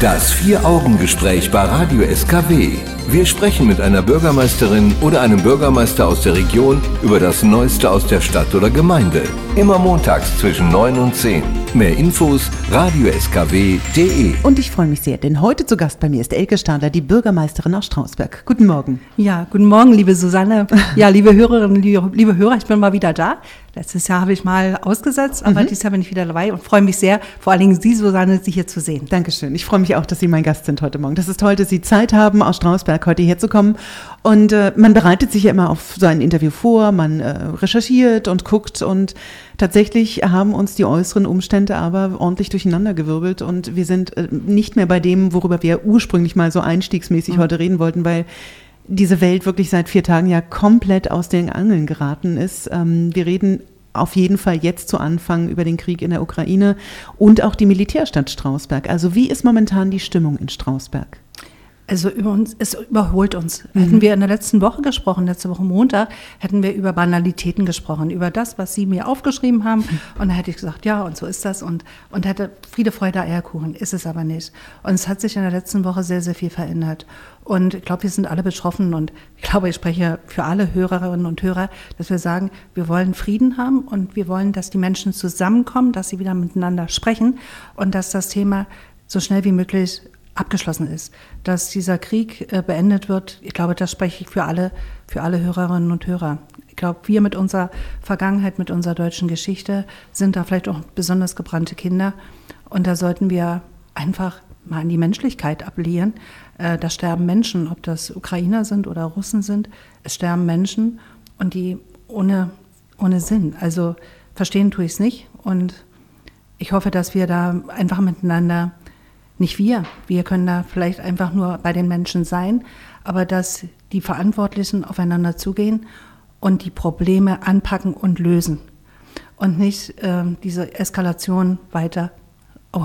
Das Vier-Augen-Gespräch bei Radio SKW. Wir sprechen mit einer Bürgermeisterin oder einem Bürgermeister aus der Region über das Neueste aus der Stadt oder Gemeinde. Immer montags zwischen 9 und 10. Mehr Infos radioskw.de. Und ich freue mich sehr, denn heute zu Gast bei mir ist Elke Stadler, die Bürgermeisterin aus Strausberg. Guten Morgen. Ja, guten Morgen, liebe Susanne. Ja, liebe Hörerinnen, liebe, liebe Hörer, ich bin mal wieder da. Letztes Jahr habe ich mal ausgesetzt, aber mhm. dieses Jahr bin ich wieder dabei und freue mich sehr, vor allen Dingen Sie, Susanne, Sie hier zu sehen. Dankeschön. Ich freue mich auch, dass Sie mein Gast sind heute Morgen. Das ist toll, dass Sie Zeit haben, aus Strausberg heute herzukommen. Und äh, man bereitet sich ja immer auf so ein Interview vor, man äh, recherchiert und guckt und tatsächlich haben uns die äußeren Umstände aber ordentlich durcheinandergewirbelt und wir sind äh, nicht mehr bei dem, worüber wir ursprünglich mal so einstiegsmäßig mhm. heute reden wollten, weil diese Welt wirklich seit vier Tagen ja komplett aus den Angeln geraten ist. Ähm, wir reden auf jeden Fall jetzt zu Anfang über den Krieg in der Ukraine und auch die Militärstadt Strausberg. Also wie ist momentan die Stimmung in Strausberg? Also über uns, es überholt uns. Mhm. Hätten wir in der letzten Woche gesprochen, letzte Woche Montag, hätten wir über Banalitäten gesprochen, über das, was Sie mir aufgeschrieben haben. Mhm. Und dann hätte ich gesagt, ja, und so ist das. Und, und hätte Friede, Freude, Eierkuchen. Ist es aber nicht. Und es hat sich in der letzten Woche sehr, sehr viel verändert. Und ich glaube, wir sind alle betroffen. Und ich glaube, ich spreche für alle Hörerinnen und Hörer, dass wir sagen, wir wollen Frieden haben und wir wollen, dass die Menschen zusammenkommen, dass sie wieder miteinander sprechen und dass das Thema so schnell wie möglich abgeschlossen ist, dass dieser Krieg äh, beendet wird. Ich glaube, das spreche ich für alle, für alle Hörerinnen und Hörer. Ich glaube, wir mit unserer Vergangenheit, mit unserer deutschen Geschichte sind da vielleicht auch besonders gebrannte Kinder. Und da sollten wir einfach mal an die Menschlichkeit appellieren. Äh, da sterben Menschen, ob das Ukrainer sind oder Russen sind. Es sterben Menschen und die ohne, ohne Sinn. Also verstehen tue ich es nicht. Und ich hoffe, dass wir da einfach miteinander nicht wir, wir können da vielleicht einfach nur bei den Menschen sein, aber dass die Verantwortlichen aufeinander zugehen und die Probleme anpacken und lösen und nicht äh, diese Eskalation weiter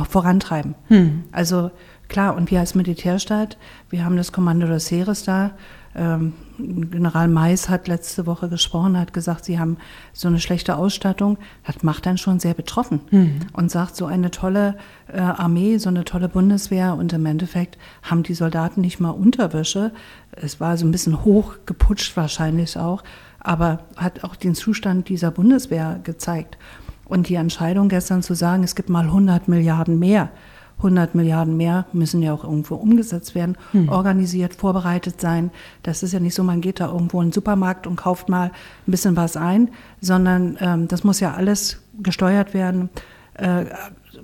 vorantreiben. Hm. Also klar, und wir als Militärstaat, wir haben das Kommando des Heeres da, ähm, General Mais hat letzte Woche gesprochen, hat gesagt, sie haben so eine schlechte Ausstattung. Das macht dann schon sehr betroffen mhm. und sagt, so eine tolle äh, Armee, so eine tolle Bundeswehr und im Endeffekt haben die Soldaten nicht mal Unterwäsche. Es war so ein bisschen hoch geputscht wahrscheinlich auch, aber hat auch den Zustand dieser Bundeswehr gezeigt. Und die Entscheidung gestern zu sagen, es gibt mal 100 Milliarden mehr, 100 Milliarden mehr müssen ja auch irgendwo umgesetzt werden, hm. organisiert, vorbereitet sein. Das ist ja nicht so, man geht da irgendwo in den Supermarkt und kauft mal ein bisschen was ein, sondern ähm, das muss ja alles gesteuert werden, äh,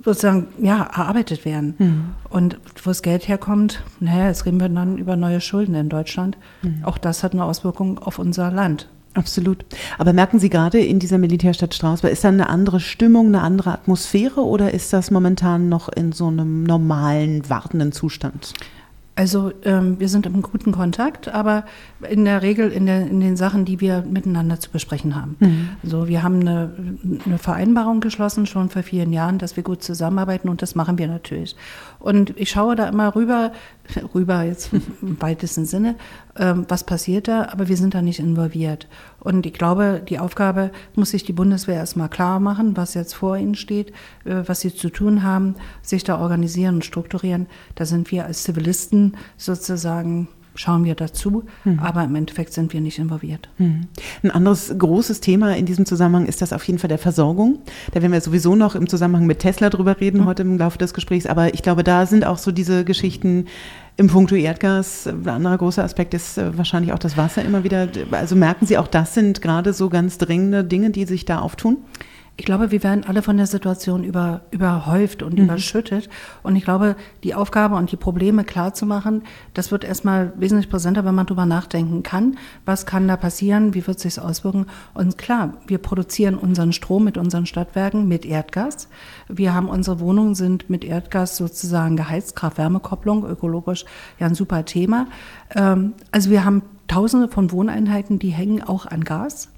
sozusagen, ja, erarbeitet werden. Hm. Und wo das Geld herkommt, naja, jetzt reden wir dann über neue Schulden in Deutschland. Hm. Auch das hat eine Auswirkung auf unser Land. Absolut. Aber merken Sie gerade in dieser Militärstadt Strausberg, ist da eine andere Stimmung, eine andere Atmosphäre oder ist das momentan noch in so einem normalen, wartenden Zustand? Also ähm, wir sind im guten Kontakt, aber in der Regel in, der, in den Sachen, die wir miteinander zu besprechen haben. Mhm. Also wir haben eine, eine, Vereinbarung geschlossen, schon vor vielen Jahren, dass wir gut zusammenarbeiten und das machen wir natürlich. Und ich schaue da immer rüber, rüber jetzt im weitesten Sinne, ähm, was passiert da, aber wir sind da nicht involviert. Und ich glaube, die Aufgabe muss sich die Bundeswehr erstmal klar machen, was jetzt vor ihnen steht, äh, was sie zu tun haben, sich da organisieren und strukturieren. Da sind wir als Zivilisten sozusagen schauen wir dazu, mhm. aber im Endeffekt sind wir nicht involviert. Mhm. Ein anderes großes Thema in diesem Zusammenhang ist das auf jeden Fall der Versorgung. Da werden wir sowieso noch im Zusammenhang mit Tesla drüber reden mhm. heute im Laufe des Gesprächs, aber ich glaube, da sind auch so diese Geschichten im Punkto Erdgas. Ein anderer großer Aspekt ist äh, wahrscheinlich auch das Wasser immer wieder. Also merken Sie auch, das sind gerade so ganz dringende Dinge, die sich da auftun? Ich glaube, wir werden alle von der Situation über, überhäuft und mhm. überschüttet. Und ich glaube, die Aufgabe und die Probleme klarzumachen, das wird erstmal wesentlich präsenter, wenn man drüber nachdenken kann. Was kann da passieren? Wie wird sich auswirken? Und klar, wir produzieren unseren Strom mit unseren Stadtwerken mit Erdgas. Wir haben unsere Wohnungen sind mit Erdgas sozusagen geheizt, Kraft-Wärme-Kopplung, ökologisch ja ein super Thema. Ähm, also wir haben Tausende von Wohneinheiten, die hängen auch an Gas.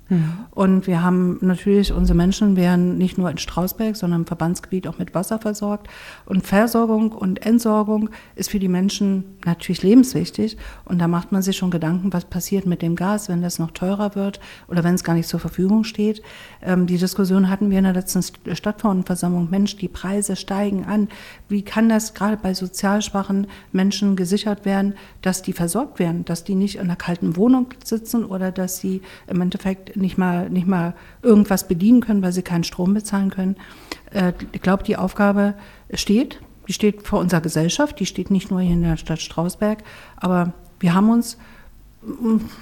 Und wir haben natürlich, unsere Menschen werden nicht nur in Strausberg, sondern im Verbandsgebiet auch mit Wasser versorgt. Und Versorgung und Entsorgung ist für die Menschen natürlich lebenswichtig. Und da macht man sich schon Gedanken, was passiert mit dem Gas, wenn das noch teurer wird oder wenn es gar nicht zur Verfügung steht. Ähm, die Diskussion hatten wir in der letzten Stadtverordnetenversammlung. Mensch, die Preise steigen an. Wie kann das gerade bei sozial schwachen Menschen gesichert werden, dass die versorgt werden, dass die nicht in einer kalten Wohnung sitzen oder dass sie im Endeffekt nicht mal, nicht mal irgendwas bedienen können, weil sie keinen Strom bezahlen können. Äh, ich glaube, die Aufgabe steht. Die steht vor unserer Gesellschaft, die steht nicht nur hier in der Stadt Strausberg, aber wir haben uns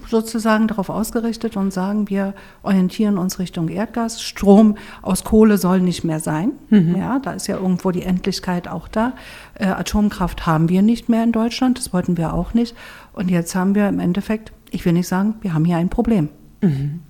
sozusagen darauf ausgerichtet und sagen, wir orientieren uns Richtung Erdgas. Strom aus Kohle soll nicht mehr sein. Mhm. Ja, da ist ja irgendwo die Endlichkeit auch da. Äh, Atomkraft haben wir nicht mehr in Deutschland, das wollten wir auch nicht. Und jetzt haben wir im Endeffekt, ich will nicht sagen, wir haben hier ein Problem. Mhm.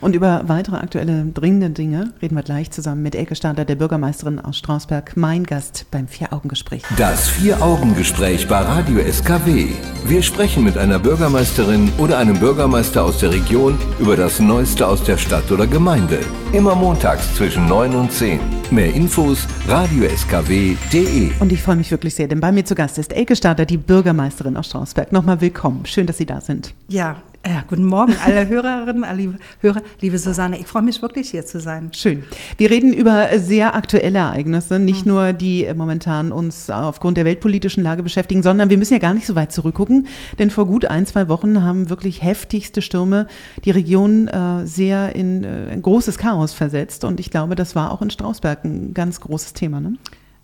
Und über weitere aktuelle dringende Dinge reden wir gleich zusammen mit Elke Stader, der Bürgermeisterin aus Strausberg, mein Gast beim Vier-Augen-Gespräch. Das Vier-Augen-Gespräch bei Radio SKW. Wir sprechen mit einer Bürgermeisterin oder einem Bürgermeister aus der Region über das Neueste aus der Stadt oder Gemeinde. Immer montags zwischen 9 und 10. Mehr Infos radioskw.de. Und ich freue mich wirklich sehr, denn bei mir zu Gast ist Elke Stader, die Bürgermeisterin aus Strausberg. Nochmal willkommen. Schön, dass Sie da sind. Ja, ja, guten Morgen, alle Hörerinnen, alle Hörer. Liebe Susanne, ich freue mich wirklich hier zu sein. Schön. Wir reden über sehr aktuelle Ereignisse, nicht mhm. nur die momentan uns aufgrund der weltpolitischen Lage beschäftigen, sondern wir müssen ja gar nicht so weit zurückgucken, denn vor gut ein, zwei Wochen haben wirklich heftigste Stürme die Region äh, sehr in äh, ein großes Chaos versetzt und ich glaube, das war auch in Strausberg ein ganz großes Thema. Ne?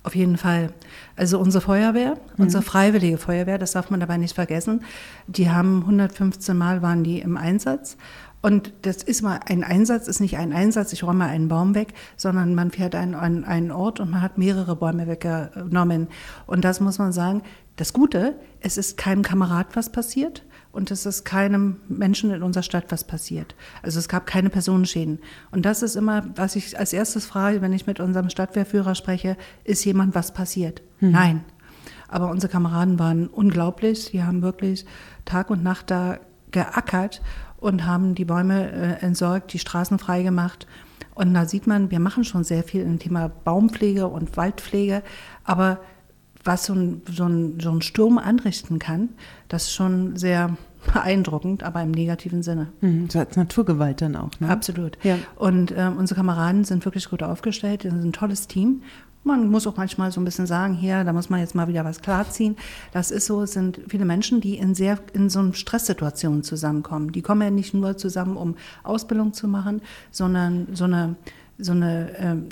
Auf jeden Fall. Also unsere Feuerwehr, mhm. unsere freiwillige Feuerwehr, das darf man dabei nicht vergessen, die haben 115 Mal waren die im Einsatz. Und das ist mal ein Einsatz, ist nicht ein Einsatz, ich räume mal einen Baum weg, sondern man fährt an einen, einen Ort und man hat mehrere Bäume weggenommen. Und das muss man sagen, das Gute, es ist keinem Kamerad was passiert und es ist keinem Menschen in unserer Stadt was passiert. Also es gab keine Personenschäden. Und das ist immer, was ich als erstes frage, wenn ich mit unserem Stadtwehrführer spreche, ist jemand was passiert? Hm. Nein. Aber unsere Kameraden waren unglaublich. Die haben wirklich Tag und Nacht da geackert und haben die Bäume äh, entsorgt, die Straßen freigemacht. Und da sieht man, wir machen schon sehr viel im Thema Baumpflege und Waldpflege, aber was so ein, so, ein, so ein Sturm anrichten kann, das ist schon sehr beeindruckend, aber im negativen Sinne. Mhm, so als Naturgewalt dann auch. Ne? Absolut. Ja. Und äh, unsere Kameraden sind wirklich gut aufgestellt, ist ein tolles Team. Man muss auch manchmal so ein bisschen sagen, hier, da muss man jetzt mal wieder was klarziehen. Das ist so, es sind viele Menschen, die in sehr, in so einer Stresssituation zusammenkommen. Die kommen ja nicht nur zusammen, um Ausbildung zu machen, sondern so eine, so eine, ähm,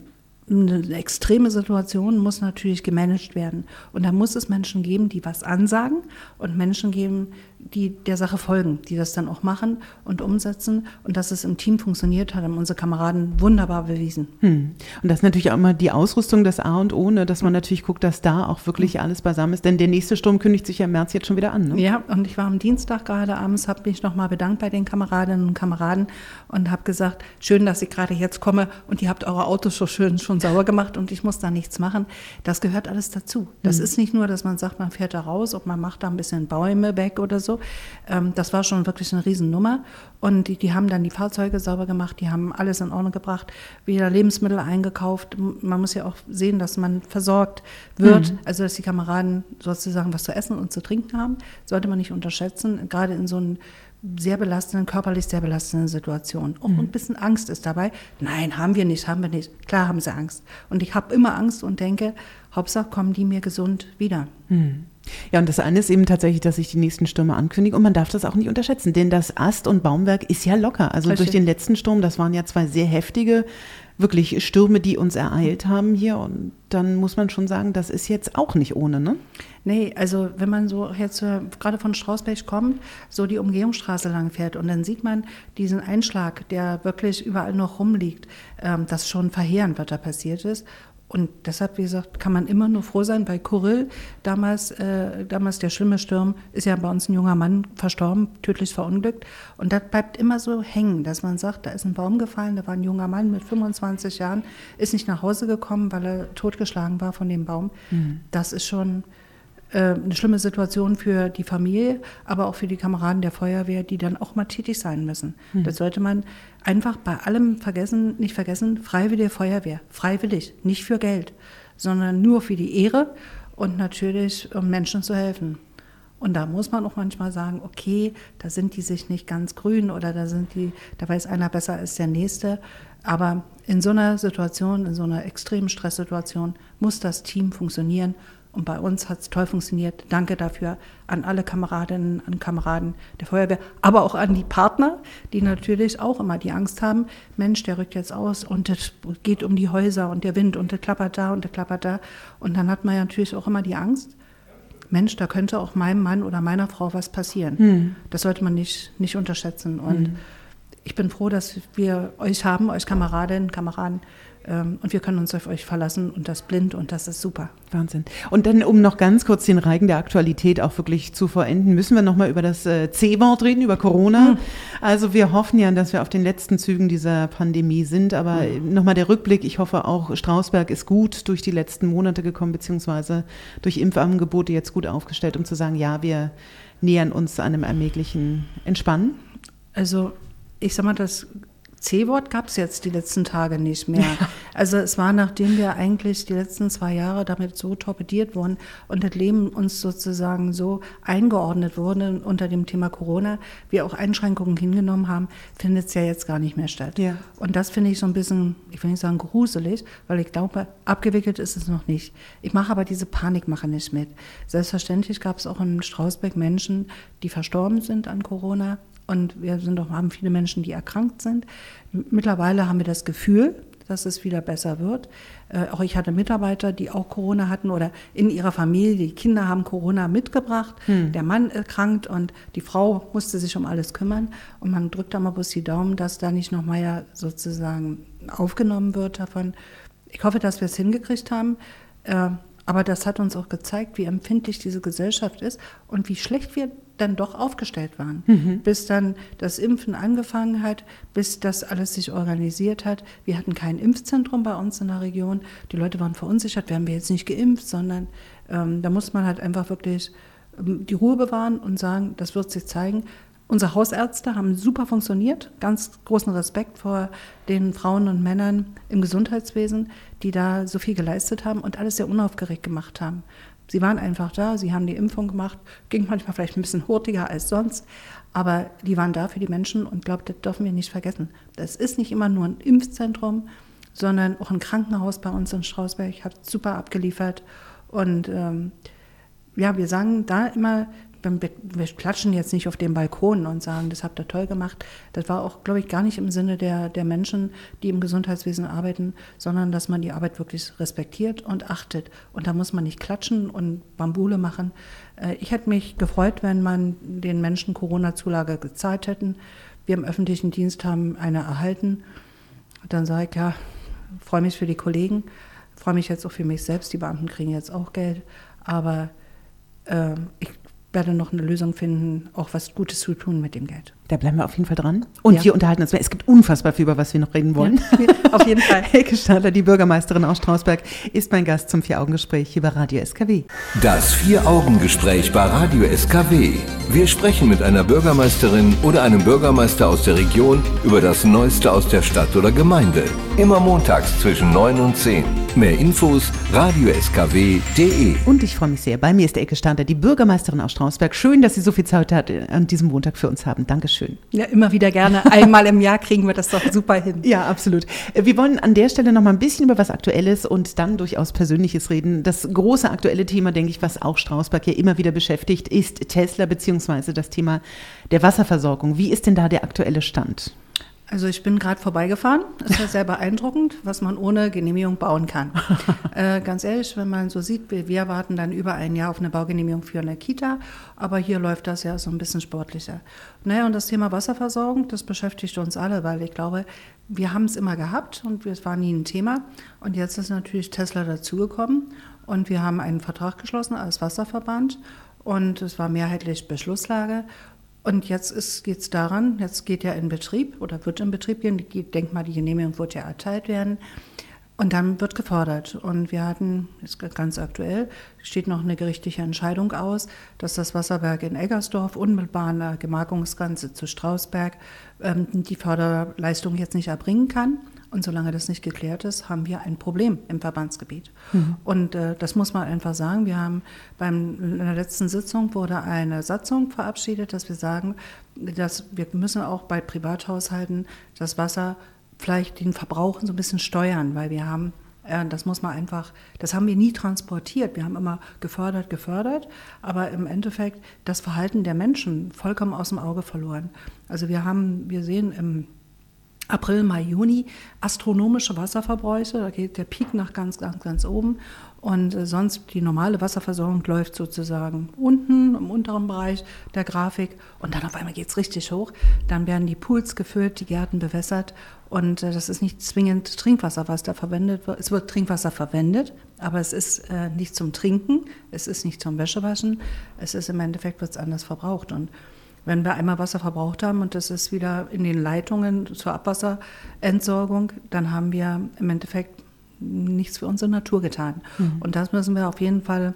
eine extreme Situation muss natürlich gemanagt werden. Und da muss es Menschen geben, die was ansagen und Menschen geben, die der Sache folgen, die das dann auch machen und umsetzen. Und dass es im Team funktioniert, hat haben unsere Kameraden wunderbar bewiesen. Hm. Und das ist natürlich auch immer die Ausrüstung das A und O, ne, dass man natürlich guckt, dass da auch wirklich alles beisammen ist. Denn der nächste Sturm kündigt sich ja im März jetzt schon wieder an. Ne? Ja, und ich war am Dienstag gerade abends, habe mich nochmal bedankt bei den Kameradinnen und Kameraden und habe gesagt, schön, dass ich gerade jetzt komme und ihr habt eure Autos so schön schon sauber gemacht und ich muss da nichts machen. Das gehört alles dazu. Das hm. ist nicht nur, dass man sagt, man fährt da raus und man macht da ein bisschen Bäume weg oder so, so. Ähm, das war schon wirklich eine Riesennummer. Und die, die haben dann die Fahrzeuge sauber gemacht, die haben alles in Ordnung gebracht, wieder Lebensmittel eingekauft. Man muss ja auch sehen, dass man versorgt wird, mhm. also dass die Kameraden sozusagen was zu essen und zu trinken haben. Sollte man nicht unterschätzen, gerade in so einem sehr belastenden, körperlich sehr belastenden Situation. Und mhm. ein bisschen Angst ist dabei. Nein, haben wir nicht, haben wir nicht. Klar haben sie Angst. Und ich habe immer Angst und denke, Hauptsache kommen die mir gesund wieder. Mhm. Ja, und das eine ist eben tatsächlich, dass sich die nächsten Stürme ankündigen und man darf das auch nicht unterschätzen, denn das Ast- und Baumwerk ist ja locker. Also Richtig. durch den letzten Sturm, das waren ja zwei sehr heftige, wirklich Stürme, die uns ereilt haben hier und dann muss man schon sagen, das ist jetzt auch nicht ohne, ne? Nee, also wenn man so jetzt äh, gerade von Strausberg kommt, so die Umgehungsstraße lang fährt und dann sieht man diesen Einschlag, der wirklich überall noch rumliegt, ähm, das schon verheerend, was da passiert ist. Und deshalb, wie gesagt, kann man immer nur froh sein. Bei Kurill, damals, äh, damals der schlimme Sturm, ist ja bei uns ein junger Mann verstorben, tödlich verunglückt. Und das bleibt immer so hängen, dass man sagt, da ist ein Baum gefallen, da war ein junger Mann mit 25 Jahren, ist nicht nach Hause gekommen, weil er totgeschlagen war von dem Baum. Mhm. Das ist schon eine schlimme Situation für die Familie, aber auch für die Kameraden der Feuerwehr, die dann auch mal tätig sein müssen. Mhm. Das sollte man einfach bei allem vergessen, nicht vergessen, freiwillige Feuerwehr, freiwillig, nicht für Geld, sondern nur für die Ehre und natürlich, um Menschen zu helfen. Und da muss man auch manchmal sagen, okay, da sind die sich nicht ganz grün oder da sind die, da weiß einer besser als der nächste. Aber in so einer Situation, in so einer extremen Stresssituation muss das Team funktionieren. Und bei uns hat es toll funktioniert. Danke dafür an alle Kameradinnen und Kameraden der Feuerwehr, aber auch an die Partner, die natürlich auch immer die Angst haben, Mensch, der rückt jetzt aus und es geht um die Häuser und der Wind und der klappert da und der klappert da. Und dann hat man ja natürlich auch immer die Angst, Mensch, da könnte auch meinem Mann oder meiner Frau was passieren. Hm. Das sollte man nicht, nicht unterschätzen. Und hm. ich bin froh, dass wir euch haben, euch Kameradinnen, Kameraden, ähm, und wir können uns auf euch verlassen und das blind und das ist super. Wahnsinn. Und dann, um noch ganz kurz den Reigen der Aktualität auch wirklich zu vollenden, müssen wir nochmal über das äh, C-Wort reden, über Corona. Mhm. Also wir hoffen ja, dass wir auf den letzten Zügen dieser Pandemie sind, aber mhm. nochmal der Rückblick. Ich hoffe auch, Strausberg ist gut durch die letzten Monate gekommen, beziehungsweise durch Impfangebote jetzt gut aufgestellt, um zu sagen, ja, wir nähern uns einem ermöglichen Entspannen. Also ich sag mal, das C-Wort gab es jetzt die letzten Tage nicht mehr. Ja. Also es war, nachdem wir eigentlich die letzten zwei Jahre damit so torpediert wurden und das Leben uns sozusagen so eingeordnet wurde unter dem Thema Corona, wir auch Einschränkungen hingenommen haben, findet es ja jetzt gar nicht mehr statt. Ja. Und das finde ich so ein bisschen, ich will nicht sagen gruselig, weil ich glaube, abgewickelt ist es noch nicht. Ich mache aber diese Panikmache nicht mit. Selbstverständlich gab es auch in Strausbeck Menschen, die verstorben sind an Corona und wir sind auch, haben viele Menschen, die erkrankt sind. Mittlerweile haben wir das Gefühl, dass es wieder besser wird. Äh, auch ich hatte Mitarbeiter, die auch Corona hatten oder in ihrer Familie, die Kinder haben Corona mitgebracht. Hm. Der Mann erkrankt und die Frau musste sich um alles kümmern. Und man drückt da mal bloß die Daumen, dass da nicht nochmal ja sozusagen aufgenommen wird davon. Ich hoffe, dass wir es hingekriegt haben. Äh, aber das hat uns auch gezeigt, wie empfindlich diese Gesellschaft ist und wie schlecht wir dann doch aufgestellt waren. Mhm. Bis dann das Impfen angefangen hat, bis das alles sich organisiert hat. Wir hatten kein Impfzentrum bei uns in der Region. Die Leute waren verunsichert, werden wir jetzt nicht geimpft, sondern ähm, da muss man halt einfach wirklich ähm, die Ruhe bewahren und sagen, das wird sich zeigen. Unsere Hausärzte haben super funktioniert. Ganz großen Respekt vor den Frauen und Männern im Gesundheitswesen, die da so viel geleistet haben und alles sehr unaufgeregt gemacht haben. Sie waren einfach da, sie haben die Impfung gemacht, ging manchmal vielleicht ein bisschen hurtiger als sonst, aber die waren da für die Menschen und glaubt, das dürfen wir nicht vergessen. Das ist nicht immer nur ein Impfzentrum, sondern auch ein Krankenhaus bei uns in Strausberg hat super abgeliefert und ähm, ja, wir sagen da immer, wir klatschen jetzt nicht auf dem Balkon und sagen, das habt ihr toll gemacht. Das war auch, glaube ich, gar nicht im Sinne der, der Menschen, die im Gesundheitswesen arbeiten, sondern dass man die Arbeit wirklich respektiert und achtet. Und da muss man nicht klatschen und Bambule machen. Äh, ich hätte mich gefreut, wenn man den Menschen Corona-Zulage gezahlt hätten. Wir im öffentlichen Dienst haben eine erhalten. Dann sage ich, ja, freue mich für die Kollegen, freue mich jetzt auch für mich selbst. Die Beamten kriegen jetzt auch Geld. Aber äh, ich werde noch eine Lösung finden, auch was Gutes zu tun mit dem Geld. Da bleiben wir auf jeden Fall dran. Und ja. wir unterhalten uns. Es gibt unfassbar viel, über was wir noch reden wollen. Ja, auf jeden Fall. Helke Stadler, die Bürgermeisterin aus Strausberg, ist mein Gast zum Vier-Augen-Gespräch hier bei Radio SKW. Das Vier-Augen-Gespräch bei Radio SKW. Wir sprechen mit einer Bürgermeisterin oder einem Bürgermeister aus der Region über das Neueste aus der Stadt oder Gemeinde. Immer montags zwischen 9 und 10. Mehr Infos radioskw.de. Und ich freue mich sehr. Bei mir ist Elke Stadler, die Bürgermeisterin aus Strausberg. Schön, dass Sie so viel Zeit hat, an diesem Montag für uns haben. Dankeschön schön. Ja, immer wieder gerne. Einmal im Jahr kriegen wir das doch super hin. Ja, absolut. Wir wollen an der Stelle noch mal ein bisschen über was Aktuelles und dann durchaus Persönliches reden. Das große aktuelle Thema, denke ich, was auch Strausberg ja immer wieder beschäftigt, ist Tesla beziehungsweise das Thema der Wasserversorgung. Wie ist denn da der aktuelle Stand? Also ich bin gerade vorbeigefahren. Es war sehr beeindruckend, was man ohne Genehmigung bauen kann. äh, ganz ehrlich, wenn man so sieht, wir, wir warten dann über ein Jahr auf eine Baugenehmigung für eine Kita, aber hier läuft das ja so ein bisschen sportlicher. Naja, und das Thema Wasserversorgung, das beschäftigt uns alle, weil ich glaube, wir haben es immer gehabt und es war nie ein Thema. Und jetzt ist natürlich Tesla dazugekommen und wir haben einen Vertrag geschlossen als Wasserverband und es war mehrheitlich Beschlusslage. Und jetzt geht es daran, jetzt geht ja in Betrieb oder wird in Betrieb gehen, ich denke mal, die Genehmigung wird ja erteilt werden. Und dann wird gefordert. Und wir hatten, ist ganz aktuell, steht noch eine gerichtliche Entscheidung aus, dass das Wasserwerk in Eggersdorf unmittelbar an der Gemarkungsgrenze zu Strausberg ähm, die Förderleistung jetzt nicht erbringen kann. Und solange das nicht geklärt ist, haben wir ein Problem im Verbandsgebiet. Mhm. Und äh, das muss man einfach sagen. Wir haben beim, in der letzten Sitzung wurde eine Satzung verabschiedet, dass wir sagen, dass wir müssen auch bei Privathaushalten das Wasser vielleicht den Verbrauch so ein bisschen steuern, weil wir haben äh, das muss man einfach, das haben wir nie transportiert. Wir haben immer gefördert, gefördert, aber im Endeffekt das Verhalten der Menschen vollkommen aus dem Auge verloren. Also wir haben, wir sehen im April, Mai, Juni astronomische Wasserverbräuche. Da geht der Peak nach ganz, ganz, ganz oben. Und äh, sonst die normale Wasserversorgung läuft sozusagen unten im unteren Bereich der Grafik. Und dann auf einmal geht es richtig hoch. Dann werden die Pools gefüllt, die Gärten bewässert. Und äh, das ist nicht zwingend Trinkwasser, was da verwendet wird. Es wird Trinkwasser verwendet, aber es ist äh, nicht zum Trinken, es ist nicht zum Wäschewaschen. Es ist im Endeffekt wird es anders verbraucht. Und wenn wir einmal Wasser verbraucht haben und das ist wieder in den Leitungen zur Abwasserentsorgung, dann haben wir im Endeffekt nichts für unsere Natur getan. Mhm. Und das müssen wir auf jeden Fall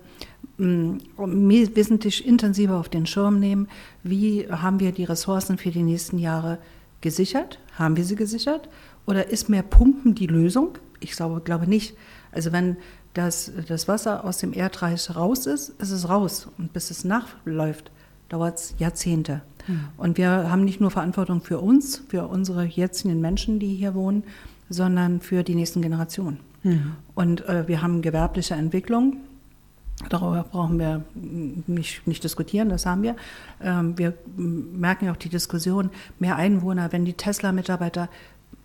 mh, mm, wesentlich intensiver auf den Schirm nehmen. Wie haben wir die Ressourcen für die nächsten Jahre gesichert? Haben wir sie gesichert? Oder ist mehr Pumpen die Lösung? Ich glaube, glaube nicht. Also wenn das, das Wasser aus dem Erdreich raus ist, ist es raus. Und bis es nachläuft, dauert es Jahrzehnte. Mhm. Und wir haben nicht nur Verantwortung für uns, für unsere jetzigen Menschen, die hier wohnen, sondern für die nächsten Generationen. Mhm. Und äh, wir haben gewerbliche Entwicklung. Darüber brauchen wir nicht, nicht diskutieren, das haben wir. Ähm, wir merken ja auch die Diskussion, mehr Einwohner, wenn die Tesla-Mitarbeiter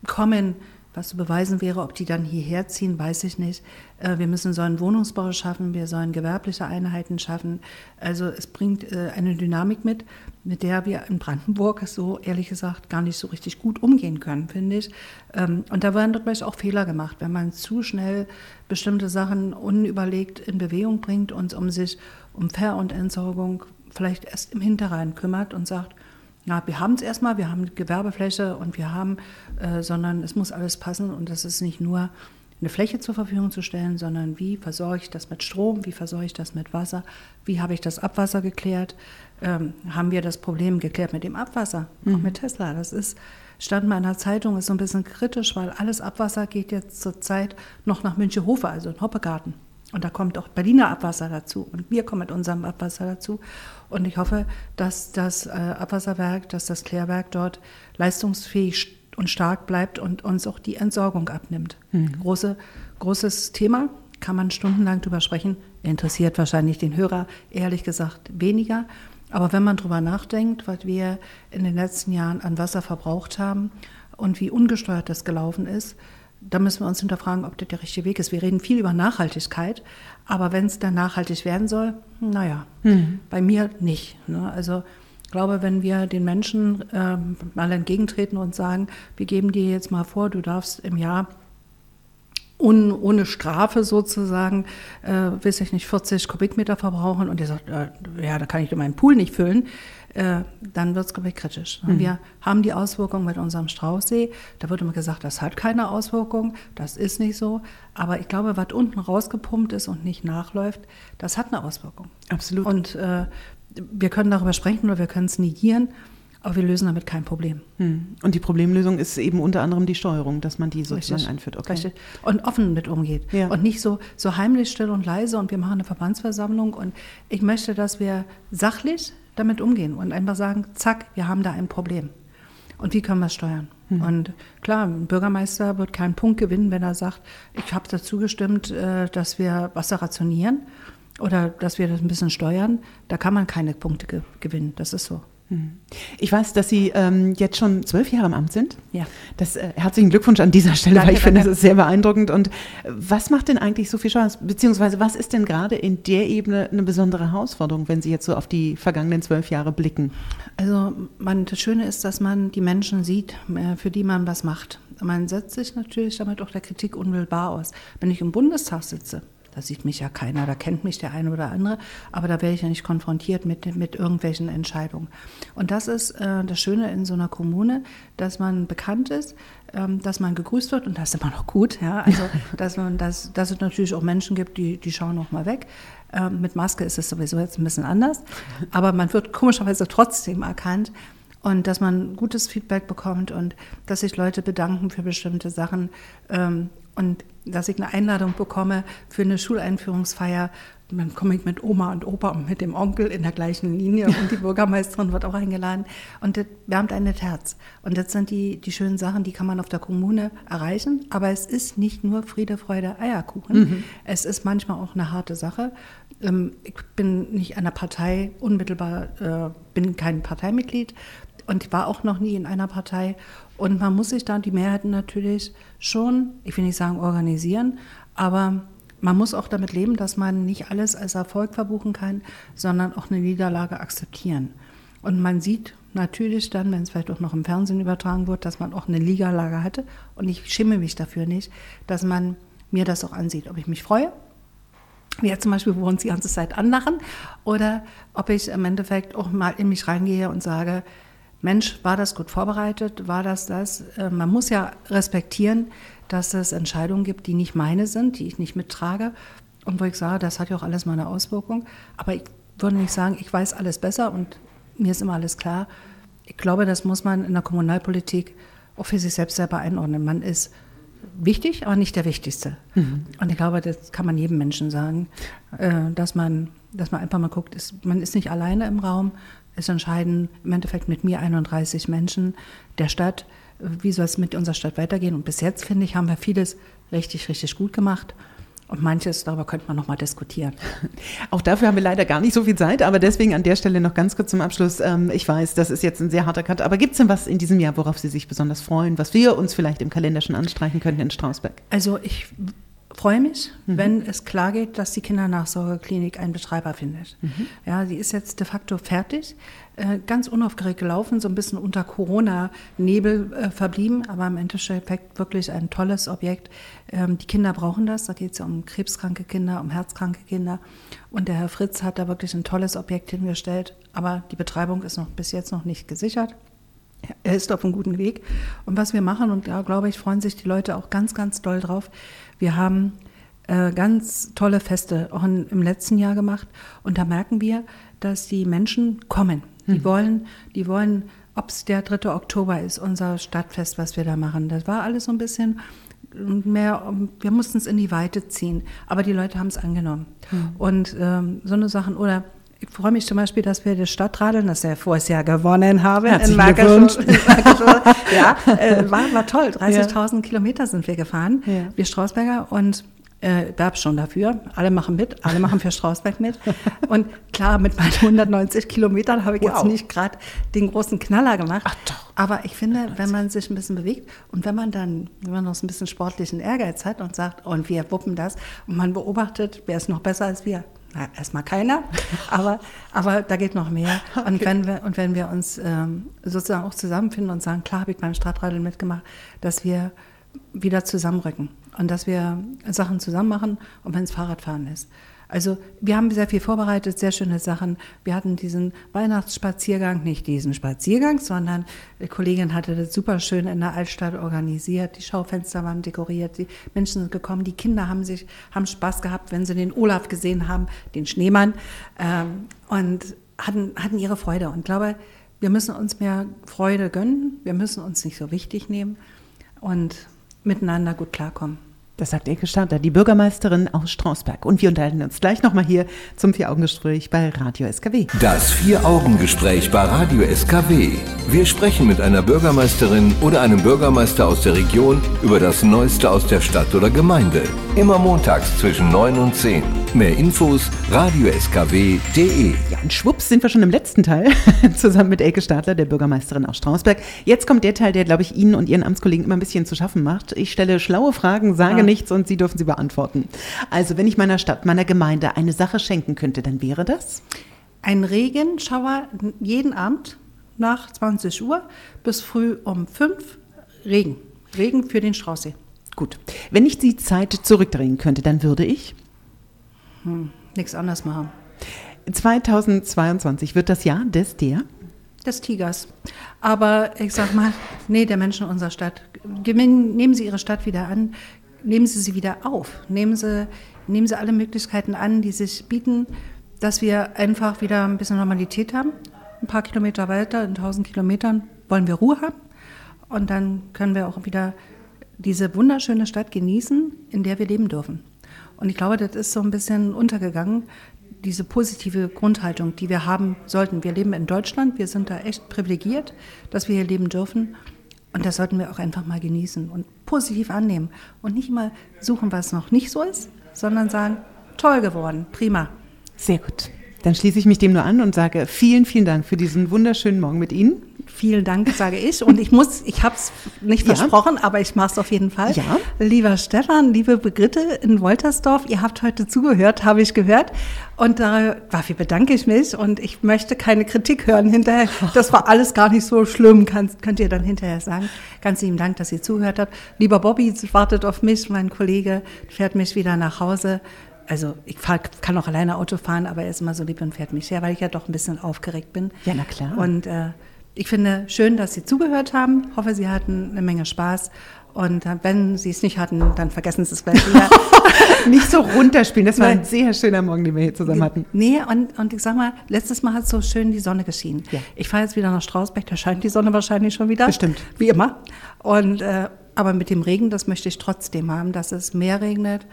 kommen, was zu beweisen wäre, ob die dann hierher ziehen, weiß ich nicht. Äh, wir müssen so einen Wohnungsbau schaffen, wir sollen gewerbliche Einheiten schaffen. Also es bringt äh, eine Dynamik mit, mit der wir in Brandenburg so ehrlich gesagt gar nicht so richtig gut umgehen können, finde ich. Ähm, und da werden dort auch Fehler gemacht, wenn man zu schnell bestimmte Sachen unüberlegt in Bewegung bringt und um sich um Ver- und Entsorgung vielleicht erst im Hinterrhein kümmert und sagt, ja, wir haben es erstmal, wir haben Gewerbefläche und wir haben, äh, sondern es muss alles passen und das ist nicht nur eine Fläche zur Verfügung zu stellen, sondern wie versorge ich das mit Strom, wie versorge ich das mit Wasser, wie habe ich das Abwasser geklärt, ähm, haben wir das Problem geklärt mit dem Abwasser, mhm. auch mit Tesla. Das ist, stand mal in der Zeitung, ist so ein bisschen kritisch, weil alles Abwasser geht jetzt zurzeit noch nach Münchenhofe, also in Hoppegarten. Und da kommt auch Berliner Abwasser dazu und wir kommen mit unserem Abwasser dazu. Und ich hoffe, dass das äh, Abwasserwerk, dass das Klärwerk dort leistungsfähig und stark bleibt und uns auch die Entsorgung abnimmt. Mhm. Große, großes Thema, kann man stundenlang drüber sprechen, interessiert wahrscheinlich den Hörer ehrlich gesagt weniger. Aber wenn man drüber nachdenkt, was wir in den letzten Jahren an Wasser verbraucht haben und wie ungesteuert das gelaufen ist, da müssen wir uns hinterfragen, ob das der richtige Weg ist. Wir reden viel über Nachhaltigkeit, aber wenn es dann nachhaltig werden soll, naja, mhm. bei mir nicht. Ne? Also ich glaube, wenn wir den Menschen äh, mal entgegentreten und sagen, wir geben dir jetzt mal vor, du darfst im Jahr un, ohne Strafe sozusagen, äh, weiß ich nicht, 40 Kubikmeter verbrauchen und ihr sagt, äh, ja, da kann ich meinen Pool nicht füllen, äh, dann wird es, glaube ich, kritisch. Mhm. Wir haben die Auswirkungen mit unserem Straußsee. Da wird immer gesagt, das hat keine Auswirkung, das ist nicht so. Aber ich glaube, was unten rausgepumpt ist und nicht nachläuft, das hat eine Auswirkung. Absolut. Und äh, wir können darüber sprechen oder wir können es negieren. Aber wir lösen damit kein Problem. Hm. Und die Problemlösung ist eben unter anderem die Steuerung, dass man die sozusagen Richtig. einführt. Okay. Richtig. Und offen mit umgeht. Ja. Und nicht so, so heimlich, still und leise und wir machen eine Verbandsversammlung. Und ich möchte, dass wir sachlich damit umgehen und einfach sagen, zack, wir haben da ein Problem. Und wie können wir es steuern? Mhm. Und klar, ein Bürgermeister wird keinen Punkt gewinnen, wenn er sagt, ich habe dazu gestimmt, äh, dass wir Wasser rationieren oder dass wir das ein bisschen steuern. Da kann man keine Punkte gewinnen. Das ist so. Ich weiß, dass Sie ähm, jetzt schon zwölf Jahre im Amt sind. Ja. Das, äh, herzlichen Glückwunsch an dieser Stelle, danke, weil ich danke. finde, das ist sehr beeindruckend. Und äh, was macht denn eigentlich so viel Spaß? Beziehungsweise was ist denn gerade in der Ebene eine besondere Herausforderung, wenn Sie jetzt so auf die vergangenen zwölf Jahre blicken? Also man, das Schöne ist, dass man die Menschen sieht, äh, für die man was macht. Man setzt sich natürlich damit auch der Kritik unmittelbar aus. Wenn ich im Bundestag sitze, da sieht mich ja keiner, da kennt mich der eine oder andere, aber da werde ich ja nicht konfrontiert mit, mit irgendwelchen Entscheidungen. Und das ist äh, das Schöne in so einer Kommune, dass man bekannt ist, ähm, dass man gegrüßt wird und das ist immer noch gut, ja, also dass man, dass, dass es natürlich auch Menschen gibt, die, die schauen noch mal weg. Ähm, mit Maske ist es sowieso jetzt ein bisschen anders, aber man wird komischerweise trotzdem erkannt und dass man gutes Feedback bekommt und dass sich Leute bedanken für bestimmte Sachen ähm, und dass ich eine Einladung bekomme für eine Schuleinführungsfeier. Und dann komme ich mit Oma und Opa und mit dem Onkel in der gleichen Linie und die Bürgermeisterin wird auch eingeladen und das wärmt ein das Herz. Und das sind die, die schönen Sachen, die kann man auf der Kommune erreichen, aber es ist nicht nur Friede, Freude, Eierkuchen. Mhm. Es ist manchmal auch eine harte Sache. Ähm, ich bin nicht einer Partei unmittelbar, äh, bin kein Parteimitglied, und war auch noch nie in einer Partei. Und man muss sich da die Mehrheiten natürlich schon, ich will nicht sagen organisieren, aber man muss auch damit leben, dass man nicht alles als Erfolg verbuchen kann, sondern auch eine Niederlage akzeptieren. Und man sieht natürlich dann, wenn es vielleicht auch noch im Fernsehen übertragen wird, dass man auch eine Niederlage hatte. Und ich schimme mich dafür nicht, dass man mir das auch ansieht, ob ich mich freue, wie jetzt zum Beispiel, wo wir uns die ganze Zeit anlachen, oder ob ich im Endeffekt auch mal in mich reingehe und sage, Mensch, war das gut vorbereitet? War das das? Äh, man muss ja respektieren, dass es Entscheidungen gibt, die nicht meine sind, die ich nicht mittrage. Und wo ich sage, das hat ja auch alles mal eine Auswirkung. Aber ich würde nicht sagen, ich weiß alles besser und mir ist immer alles klar. Ich glaube, das muss man in der Kommunalpolitik auch für sich selbst selber einordnen. Man ist wichtig, aber nicht der Wichtigste. Mhm. Und ich glaube, das kann man jedem Menschen sagen, äh, dass man, dass man einfach mal guckt, ist, man ist nicht alleine im Raum, es entscheiden im Endeffekt mit mir 31 Menschen der Stadt, wie soll es mit unserer Stadt weitergehen. Und bis jetzt, finde ich, haben wir vieles richtig, richtig gut gemacht. Und manches, darüber könnte man noch mal diskutieren. Auch dafür haben wir leider gar nicht so viel Zeit, aber deswegen an der Stelle noch ganz kurz zum Abschluss. Ähm, ich weiß, das ist jetzt ein sehr harter Cut, aber gibt es denn was in diesem Jahr, worauf Sie sich besonders freuen, was wir uns vielleicht im Kalender schon anstreichen könnten in Strausberg? Also ich freue mich, mhm. wenn es klar geht, dass die Kindernachsorgeklinik einen Betreiber findet. Mhm. Ja, sie ist jetzt de facto fertig, äh, ganz unaufgeregt gelaufen, so ein bisschen unter Corona-Nebel äh, verblieben, aber im Endeffekt wirklich ein tolles Objekt. Ähm, die Kinder brauchen das, da geht es ja um krebskranke Kinder, um herzkranke Kinder. Und der Herr Fritz hat da wirklich ein tolles Objekt hingestellt, aber die Betreibung ist noch bis jetzt noch nicht gesichert. Er ist auf einem guten Weg. Und was wir machen, und da glaube ich, freuen sich die Leute auch ganz, ganz doll drauf, wir haben äh, ganz tolle Feste auch in, im letzten Jahr gemacht und da merken wir, dass die Menschen kommen. Die hm. wollen, die wollen, ob es der 3. Oktober ist, unser Stadtfest, was wir da machen. Das war alles so ein bisschen mehr, wir mussten es in die Weite ziehen, aber die Leute haben es angenommen. Hm. Und ähm, so eine Sachen, oder ich freue mich zum Beispiel, dass wir das Stadtradeln, das wir voriges Jahr gewonnen haben, Herzlichen in Glückwunsch. ja, äh, war, war toll. 30.000 ja. Kilometer sind wir gefahren, ja. wir Strausberger und äh, werb schon dafür. Alle machen mit, alle machen für Strausberg mit. Und klar, mit meinen 190 Kilometern habe ich wow. jetzt nicht gerade den großen Knaller gemacht. Ach doch. Aber ich finde, wenn man sich ein bisschen bewegt und wenn man dann, wenn man noch so ein bisschen sportlichen Ehrgeiz hat und sagt, und wir wuppen das und man beobachtet, wer ist noch besser als wir, na, erstmal keiner, aber, aber da geht noch mehr. Okay. Und, wenn wir, und wenn wir uns ähm, sozusagen auch zusammenfinden und sagen, klar habe ich beim Stadtradeln mitgemacht, dass wir wieder zusammenrücken und dass wir Sachen zusammen machen und wenn es Fahrradfahren ist. Also wir haben sehr viel vorbereitet, sehr schöne Sachen. Wir hatten diesen Weihnachtsspaziergang, nicht diesen Spaziergang, sondern die Kollegin hatte das super schön in der Altstadt organisiert. Die Schaufenster waren dekoriert, die Menschen sind gekommen, die Kinder haben sich haben Spaß gehabt, wenn sie den Olaf gesehen haben, den Schneemann, ähm, und hatten hatten ihre Freude. Und ich glaube, wir müssen uns mehr Freude gönnen. Wir müssen uns nicht so wichtig nehmen und miteinander gut klarkommen. Das sagt Elke Stadler, die Bürgermeisterin aus Strausberg. Und wir unterhalten uns gleich nochmal hier zum Vier-Augen-Gespräch bei Radio SKW. Das Vier-Augen-Gespräch bei Radio SKW. Wir sprechen mit einer Bürgermeisterin oder einem Bürgermeister aus der Region über das Neueste aus der Stadt oder Gemeinde. Immer montags zwischen 9 und 10. Mehr Infos radioskw.de. Ja, und schwupps sind wir schon im letzten Teil, zusammen mit Elke Stadler, der Bürgermeisterin aus Strausberg. Jetzt kommt der Teil, der, glaube ich, Ihnen und Ihren Amtskollegen immer ein bisschen zu schaffen macht. Ich stelle schlaue Fragen, sage ja nichts und Sie dürfen sie beantworten. Also, wenn ich meiner Stadt, meiner Gemeinde eine Sache schenken könnte, dann wäre das? Ein Regenschauer jeden Abend nach 20 Uhr bis früh um 5 Regen. Regen für den Straußsee. Gut. Wenn ich die Zeit zurückdrehen könnte, dann würde ich? hm, nichts anderes machen. 2022 wird das Jahr des der? Des Tigers. Aber ich sag mal, nee, der Menschen unserer Stadt. Nehmen Sie Ihre Stadt wieder an, nehmen Sie sie wieder auf, nehmen Sie, nehmen Sie alle Möglichkeiten an, die sich bieten, dass wir einfach wieder ein bisschen Normalität haben. Ein paar Kilometer weiter, in 1000 Kilometern, wollen wir Ruhe haben. Und dann können wir auch wieder diese wunderschöne Stadt genießen, in der wir leben dürfen. Und ich glaube, das ist so ein bisschen untergegangen, diese positive Grundhaltung, die wir haben sollten. Wir leben in Deutschland, wir sind da echt privilegiert, dass wir hier leben dürfen. Und das sollten wir auch einfach mal genießen und positiv annehmen. Und nicht mal suchen, was noch nicht so ist, sondern sagen, toll geworden, prima. Sehr gut. Dann schließe ich mich dem nur an und sage vielen, vielen Dank für diesen wunderschönen Morgen mit Ihnen. Vielen Dank, sage ich. Und ich muss, ich habe es nicht ja. versprochen, aber ich mache es auf jeden Fall. Ja. Lieber Stefan, liebe Brigitte in Woltersdorf, ihr habt heute zugehört, habe ich gehört. Und dafür bedanke ich mich und ich möchte keine Kritik hören hinterher. Das war alles gar nicht so schlimm, könnt, könnt ihr dann hinterher sagen. Ganz lieben Dank, dass ihr zugehört habt. Lieber Bobby wartet auf mich, mein Kollege fährt mich wieder nach Hause also ich fahr, kann auch alleine Auto fahren, aber er ist immer so lieb und fährt mich her, weil ich ja doch ein bisschen aufgeregt bin. Ja, na klar. Und äh, ich finde schön, dass Sie zugehört haben. Hoffe, Sie hatten eine Menge Spaß. Und äh, wenn Sie es nicht hatten, dann vergessen Sie es gleich wieder. nicht so runterspielen. Das war ein sehr schöner Morgen, den wir hier zusammen hatten. Nee, und, und ich sag mal, letztes Mal hat so schön die Sonne geschienen. Ja. Ich fahre jetzt wieder nach Strausberg, da scheint die Sonne wahrscheinlich schon wieder. Bestimmt. Wie immer. Und, äh, aber mit dem Regen, das möchte ich trotzdem haben, dass es mehr regnet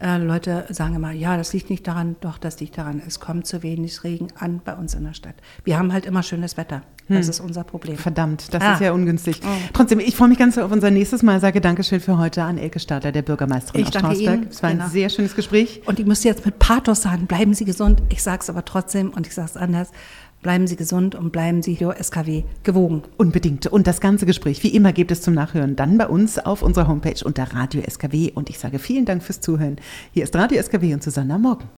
äh, Leute sagen immer, ja, das liegt nicht daran, doch, das liegt daran, es kommt zu wenig Regen an bei uns in der Stadt. Wir haben halt immer schönes Wetter. Das hm. ist unser Problem. Verdammt, das ah. ist ja ungünstig. Oh. Trotzdem, ich freue mich ganz auf unser nächstes Mal. Sage Dankeschön für heute an Elke Stadler, der Bürgermeisterin ich aus danke Strausberg. Ihnen. Es war genau. ein sehr schönes Gespräch. Und ich muss jetzt mit Pathos sagen, bleiben Sie gesund. Ich sage es aber trotzdem und ich sage es anders. Bleiben Sie gesund und bleiben Sie hier SKW gewogen. Unbedingt. Und das ganze Gespräch, wie immer, gibt es zum Nachhören dann bei uns auf unserer Homepage unter Radio SKW. Und ich sage vielen Dank fürs Zuhören. Hier ist Radio SKW und Susanna Morgen.